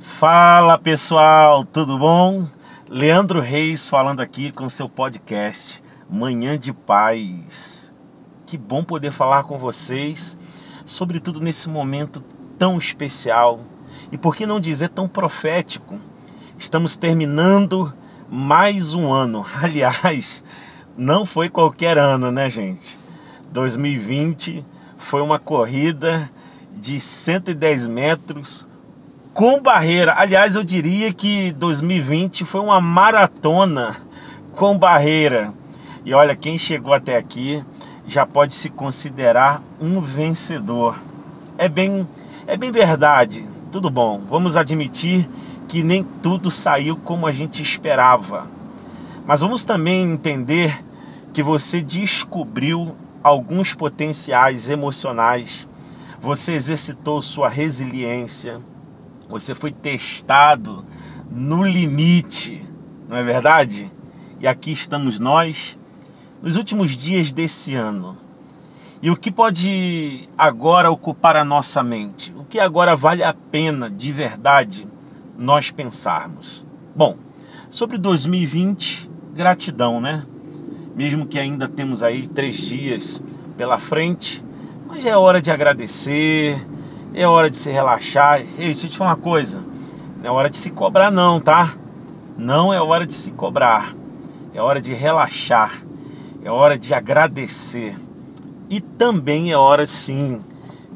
Fala pessoal, tudo bom? Leandro Reis falando aqui com seu podcast Manhã de Paz. Que bom poder falar com vocês, sobretudo nesse momento tão especial e por que não dizer tão profético. Estamos terminando mais um ano. Aliás, não foi qualquer ano, né, gente? 2020 foi uma corrida de 110 metros com barreira. Aliás, eu diria que 2020 foi uma maratona com barreira. E olha, quem chegou até aqui já pode se considerar um vencedor. É bem, é bem verdade. Tudo bom. Vamos admitir que nem tudo saiu como a gente esperava. Mas vamos também entender que você descobriu alguns potenciais emocionais. Você exercitou sua resiliência você foi testado no limite, não é verdade? E aqui estamos nós, nos últimos dias desse ano. E o que pode agora ocupar a nossa mente? O que agora vale a pena de verdade nós pensarmos? Bom, sobre 2020, gratidão, né? Mesmo que ainda temos aí três dias pela frente, mas é hora de agradecer, é hora de se relaxar. Ei, deixa eu te falar uma coisa. Não é hora de se cobrar não, tá? Não é hora de se cobrar. É hora de relaxar. É hora de agradecer. E também é hora sim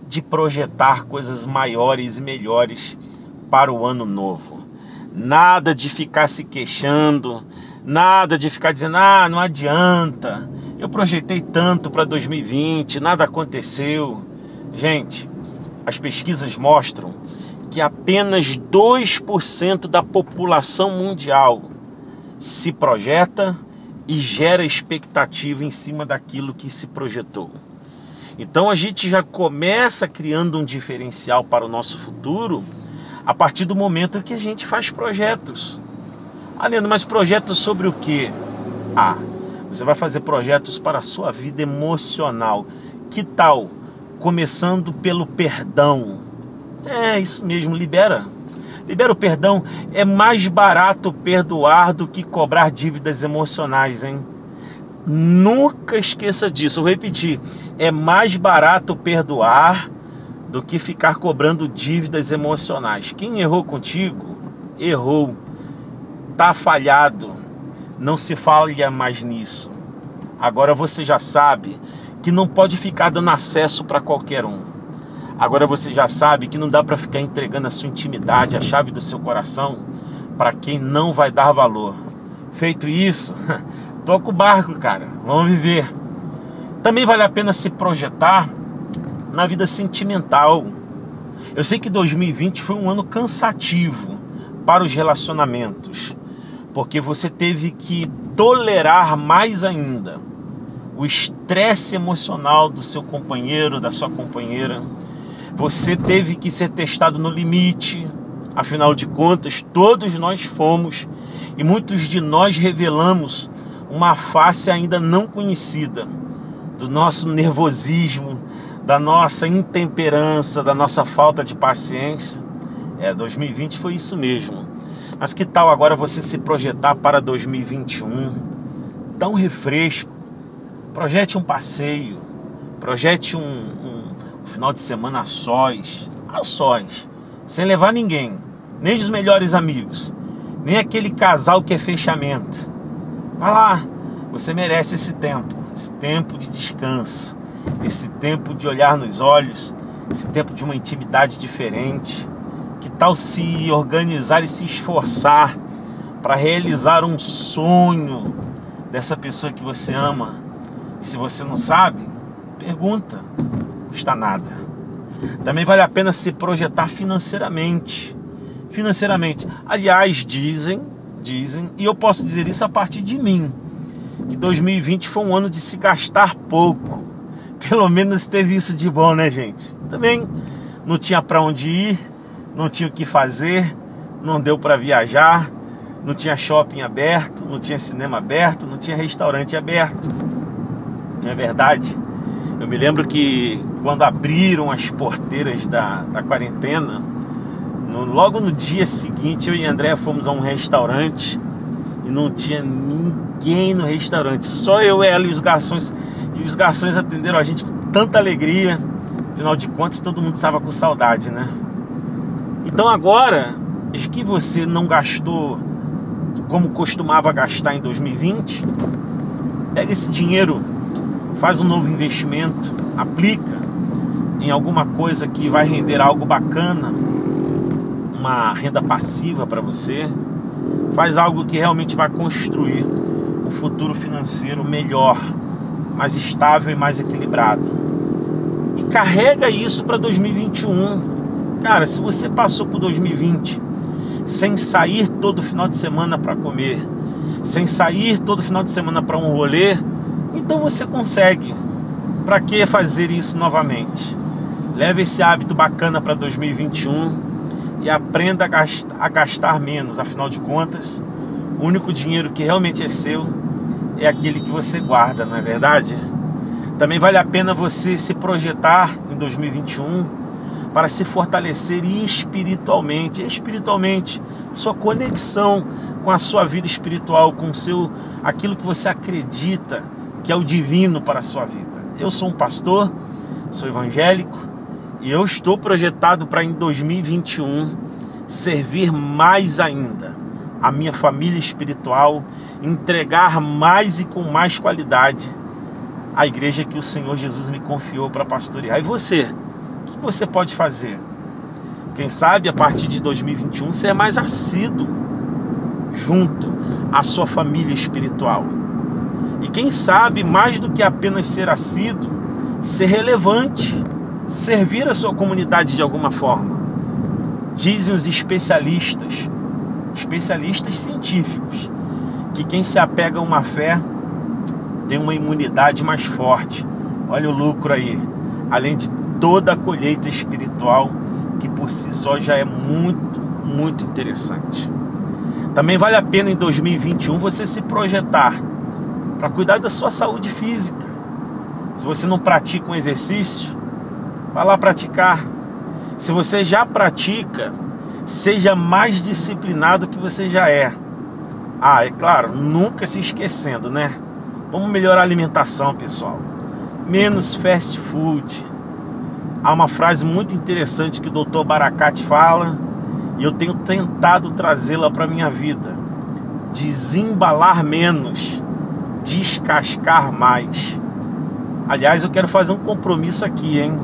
de projetar coisas maiores e melhores para o ano novo. Nada de ficar se queixando, nada de ficar dizendo: "Ah, não adianta. Eu projetei tanto para 2020, nada aconteceu". Gente, as pesquisas mostram que apenas 2% da população mundial se projeta e gera expectativa em cima daquilo que se projetou. Então a gente já começa criando um diferencial para o nosso futuro a partir do momento que a gente faz projetos. Ah, mas projetos sobre o quê? Ah, você vai fazer projetos para a sua vida emocional. Que tal começando pelo perdão. É isso mesmo, libera. Libera o perdão. É mais barato perdoar do que cobrar dívidas emocionais, hein? Nunca esqueça disso. Vou repetir. É mais barato perdoar do que ficar cobrando dívidas emocionais. Quem errou contigo, errou. Tá falhado. Não se falha mais nisso. Agora você já sabe que não pode ficar dando acesso para qualquer um. Agora você já sabe que não dá para ficar entregando a sua intimidade, a chave do seu coração para quem não vai dar valor. Feito isso, toca o barco, cara. Vamos viver. Também vale a pena se projetar na vida sentimental. Eu sei que 2020 foi um ano cansativo para os relacionamentos, porque você teve que tolerar mais ainda o estresse emocional do seu companheiro, da sua companheira. Você teve que ser testado no limite. Afinal de contas, todos nós fomos e muitos de nós revelamos uma face ainda não conhecida do nosso nervosismo, da nossa intemperança, da nossa falta de paciência. É, 2020 foi isso mesmo. Mas que tal agora você se projetar para 2021? Dá um refresco, Projete um passeio, projete um, um, um final de semana a sós, a sós, sem levar ninguém, nem os melhores amigos, nem aquele casal que é fechamento. Vai lá, você merece esse tempo, esse tempo de descanso, esse tempo de olhar nos olhos, esse tempo de uma intimidade diferente. Que tal se organizar e se esforçar para realizar um sonho dessa pessoa que você ama? E se você não sabe, pergunta, custa nada. Também vale a pena se projetar financeiramente. Financeiramente. Aliás, dizem, dizem, e eu posso dizer isso a partir de mim, que 2020 foi um ano de se gastar pouco. Pelo menos teve isso de bom, né, gente? Também não tinha para onde ir, não tinha o que fazer, não deu para viajar, não tinha shopping aberto, não tinha cinema aberto, não tinha restaurante aberto não é verdade? Eu me lembro que quando abriram as porteiras da, da quarentena, logo no dia seguinte, eu e André fomos a um restaurante e não tinha ninguém no restaurante, só eu, ela e os garçons. E os garçons atenderam a gente com tanta alegria. Afinal de contas, todo mundo estava com saudade, né? Então agora que você não gastou como costumava gastar em 2020, pega esse dinheiro, faz um novo investimento, aplica em alguma coisa que vai render algo bacana, uma renda passiva para você, faz algo que realmente vai construir um futuro financeiro melhor, mais estável e mais equilibrado. E carrega isso para 2021. Cara, se você passou por 2020 sem sair todo final de semana para comer, sem sair todo final de semana para um rolê, então você consegue. Para que fazer isso novamente? Leve esse hábito bacana para 2021 e aprenda a gastar, a gastar menos. Afinal de contas, o único dinheiro que realmente é seu é aquele que você guarda, não é verdade? Também vale a pena você se projetar em 2021 para se fortalecer espiritualmente, espiritualmente, sua conexão com a sua vida espiritual, com seu aquilo que você acredita que é o divino para a sua vida. Eu sou um pastor, sou evangélico e eu estou projetado para em 2021 servir mais ainda a minha família espiritual, entregar mais e com mais qualidade a igreja que o Senhor Jesus me confiou para pastorear. E você? que você pode fazer? Quem sabe a partir de 2021 ser mais assíduo junto à sua família espiritual. E quem sabe, mais do que apenas ser assíduo, ser relevante, servir a sua comunidade de alguma forma. Dizem os especialistas, especialistas científicos, que quem se apega a uma fé tem uma imunidade mais forte. Olha o lucro aí. Além de toda a colheita espiritual, que por si só já é muito, muito interessante. Também vale a pena em 2021 você se projetar para cuidar da sua saúde física. Se você não pratica um exercício, vá lá praticar. Se você já pratica, seja mais disciplinado que você já é. Ah, é claro, nunca se esquecendo, né? Vamos melhorar a alimentação, pessoal. Menos fast food, há uma frase muito interessante que o Dr. Barakat fala e eu tenho tentado trazê-la para minha vida. Desembalar menos, descascar mais. Aliás, eu quero fazer um compromisso aqui, hein?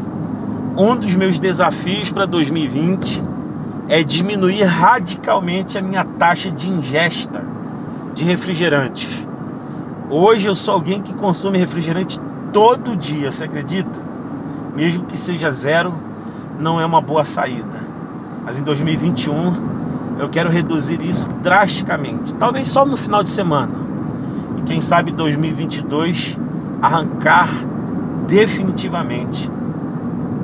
Um dos meus desafios para 2020 é diminuir radicalmente a minha taxa de ingesta de refrigerantes. Hoje eu sou alguém que consome refrigerante todo dia, você acredita? mesmo que seja zero, não é uma boa saída. Mas em 2021 eu quero reduzir isso drasticamente, talvez só no final de semana. Quem sabe 2022 arrancar definitivamente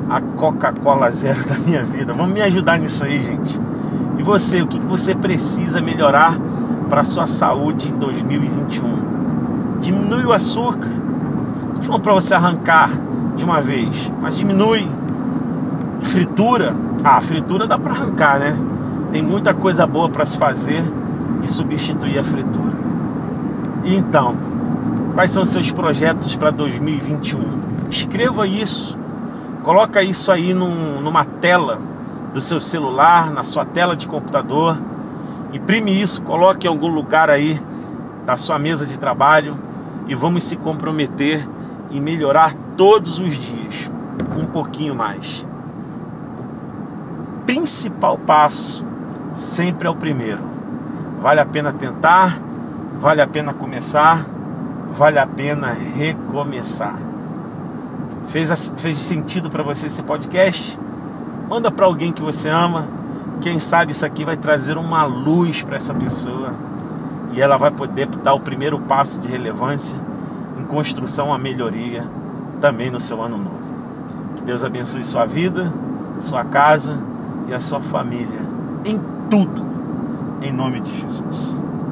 a Coca-Cola zero da minha vida. Vamos me ajudar nisso aí, gente. E você, o que você precisa melhorar para sua saúde em 2021? Diminui o açúcar. Não falando para você arrancar de uma vez, mas diminui. Fritura, ah, fritura dá para arrancar, né? Tem muita coisa boa para se fazer e substituir a fritura. Então, quais são seus projetos para 2021? Escreva isso, coloca isso aí num, numa tela do seu celular, na sua tela de computador, imprime isso, coloque em algum lugar aí da sua mesa de trabalho e vamos se comprometer em melhorar todos os dias, um pouquinho mais. O principal passo sempre é o primeiro. Vale a pena tentar, vale a pena começar, vale a pena recomeçar. Fez, fez sentido para você esse podcast? Manda para alguém que você ama. Quem sabe isso aqui vai trazer uma luz para essa pessoa e ela vai poder dar o primeiro passo de relevância em construção a melhoria também no seu ano novo. Que Deus abençoe sua vida, sua casa e a sua família em tudo, em nome de Jesus.